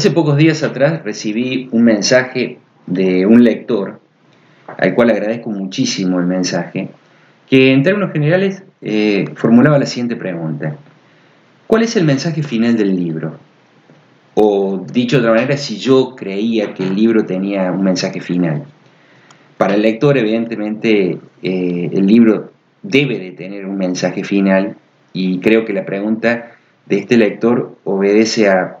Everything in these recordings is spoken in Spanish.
Hace pocos días atrás recibí un mensaje de un lector, al cual agradezco muchísimo el mensaje, que en términos generales eh, formulaba la siguiente pregunta. ¿Cuál es el mensaje final del libro? O dicho de otra manera, si yo creía que el libro tenía un mensaje final. Para el lector, evidentemente, eh, el libro debe de tener un mensaje final y creo que la pregunta de este lector obedece a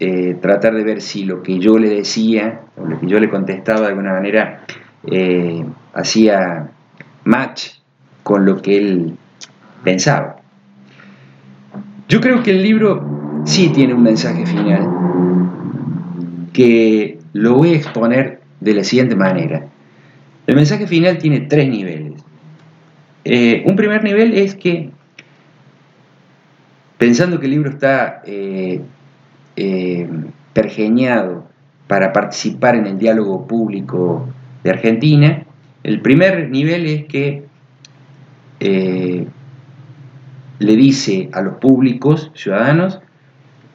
eh, tratar de ver si lo que yo le decía o lo que yo le contestaba de alguna manera eh, hacía match con lo que él pensaba. Yo creo que el libro sí tiene un mensaje final que lo voy a exponer de la siguiente manera. El mensaje final tiene tres niveles. Eh, un primer nivel es que, pensando que el libro está eh, pergeñado para participar en el diálogo público de Argentina, el primer nivel es que le dice a los públicos ciudadanos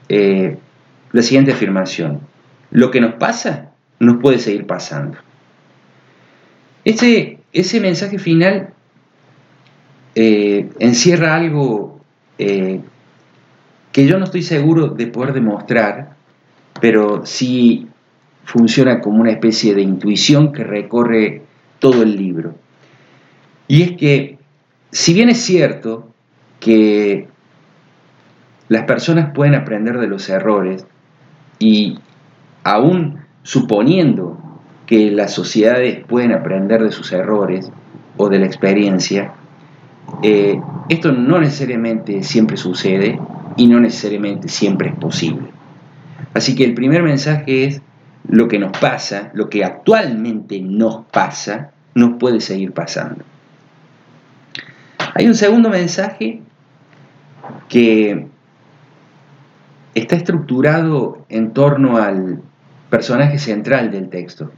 la siguiente afirmación. Lo que nos pasa nos puede seguir pasando. Ese, ese mensaje final eh, encierra algo eh, que yo no estoy seguro de poder demostrar, pero sí funciona como una especie de intuición que recorre todo el libro. Y es que, si bien es cierto que las personas pueden aprender de los errores, y aún suponiendo que las sociedades pueden aprender de sus errores o de la experiencia, eh, esto no necesariamente siempre sucede y no necesariamente siempre es posible. Así que el primer mensaje es lo que nos pasa, lo que actualmente nos pasa, nos puede seguir pasando. Hay un segundo mensaje que está estructurado en torno al personaje central del texto.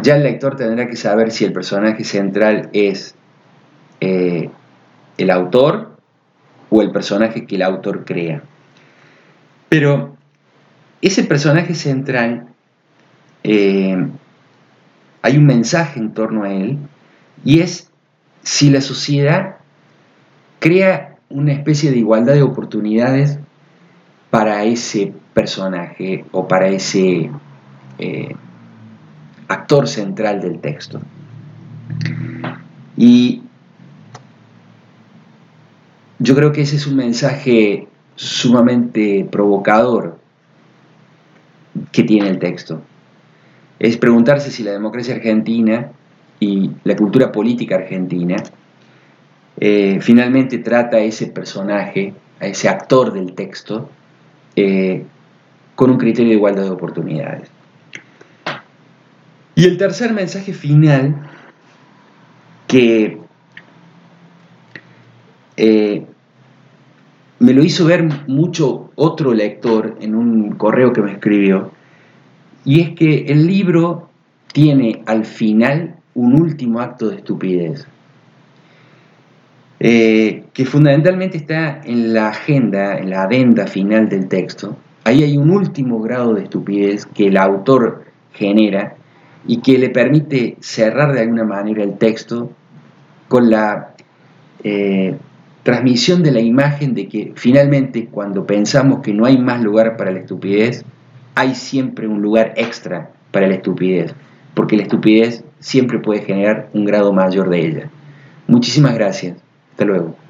Ya el lector tendrá que saber si el personaje central es eh, el autor o el personaje que el autor crea. Pero ese personaje central, eh, hay un mensaje en torno a él y es si la sociedad crea una especie de igualdad de oportunidades para ese personaje o para ese eh, actor central del texto. Y yo creo que ese es un mensaje sumamente provocador que tiene el texto. Es preguntarse si la democracia argentina y la cultura política argentina eh, finalmente trata a ese personaje, a ese actor del texto, eh, con un criterio de igualdad de oportunidades. Y el tercer mensaje final que eh, me lo hizo ver mucho otro lector en un correo que me escribió, y es que el libro tiene al final un último acto de estupidez, eh, que fundamentalmente está en la agenda, en la adenda final del texto. Ahí hay un último grado de estupidez que el autor genera y que le permite cerrar de alguna manera el texto con la eh, transmisión de la imagen de que finalmente cuando pensamos que no hay más lugar para la estupidez, hay siempre un lugar extra para la estupidez, porque la estupidez siempre puede generar un grado mayor de ella. Muchísimas gracias. Hasta luego.